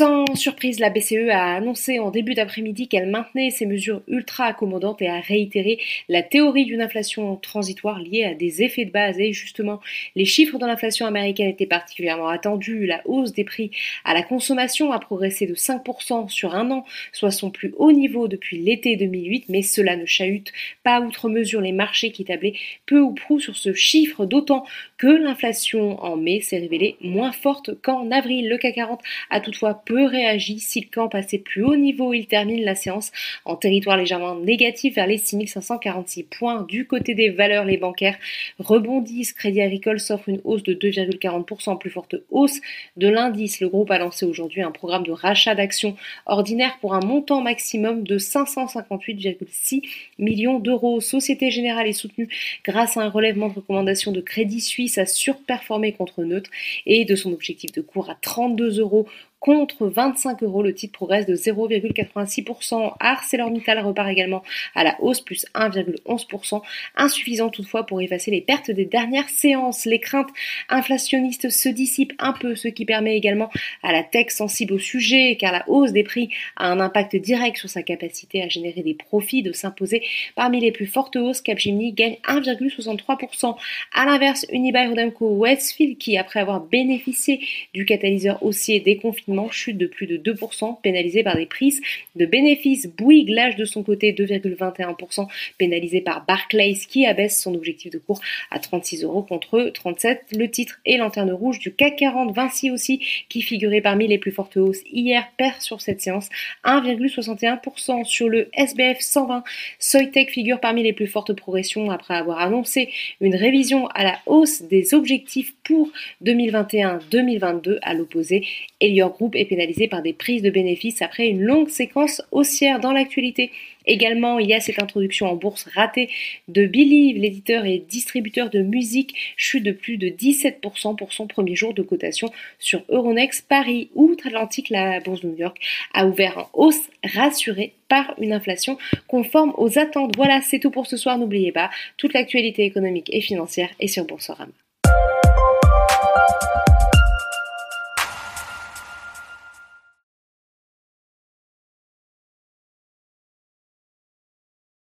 Sans surprise, la BCE a annoncé en début d'après-midi qu'elle maintenait ses mesures ultra accommodantes et a réitéré la théorie d'une inflation transitoire liée à des effets de base. Et justement, les chiffres de l'inflation américaine étaient particulièrement attendus. La hausse des prix à la consommation a progressé de 5% sur un an, soit son plus haut niveau depuis l'été 2008, mais cela ne chahute pas outre mesure les marchés qui tablaient peu ou prou sur ce chiffre, d'autant que l'inflation en mai s'est révélée moins forte qu'en avril. Le CAC 40 a toutefois peu réagi. Si le camp passait plus haut niveau, il termine la séance en territoire légèrement négatif vers les 6546 points. Du côté des valeurs, les bancaires rebondissent. Crédit Agricole s'offre une hausse de 2,40%, plus forte hausse de l'indice. Le groupe a lancé aujourd'hui un programme de rachat d'actions ordinaires pour un montant maximum de 558,6 millions d'euros. Société Générale est soutenue grâce à un relèvement de recommandation de Crédit Suisse à surperformer contre neutre et de son objectif de cours à 32 euros contre 25 euros. Le titre progresse de 0,86%. ArcelorMittal repart également à la hausse, plus 1,11%. Insuffisant toutefois pour effacer les pertes des dernières séances. Les craintes inflationnistes se dissipent un peu, ce qui permet également à la tech sensible au sujet, car la hausse des prix a un impact direct sur sa capacité à générer des profits, de s'imposer parmi les plus fortes hausses. Capgemini gagne 1,63%. À l'inverse, Unibail Rodamco Westfield, qui après avoir bénéficié du catalyseur haussier des confinements, chute de plus de 2%, pénalisé par des prises de bénéfices. Bouygues lâche de son côté 2,21%, pénalisé par Barclays qui abaisse son objectif de cours à 36 euros contre 37. Le titre et lanterne rouge du CAC 40. Vinci aussi, qui figurait parmi les plus fortes hausses hier, perd sur cette séance 1,61% sur le SBF 120. Soitec figure parmi les plus fortes progressions après avoir annoncé une révision à la hausse des objectifs pour 2021-2022 à l'opposé. Elior Group est pénalisé par des prises de bénéfices après une longue séquence haussière dans l'actualité. Également, il y a cette introduction en bourse ratée de Believe, l'éditeur et distributeur de musique, chute de plus de 17% pour son premier jour de cotation sur Euronext Paris. Outre-Atlantique, la bourse de New York a ouvert en hausse, rassurée par une inflation conforme aux attentes. Voilà, c'est tout pour ce soir. N'oubliez pas, toute l'actualité économique et financière est sur Boursorama.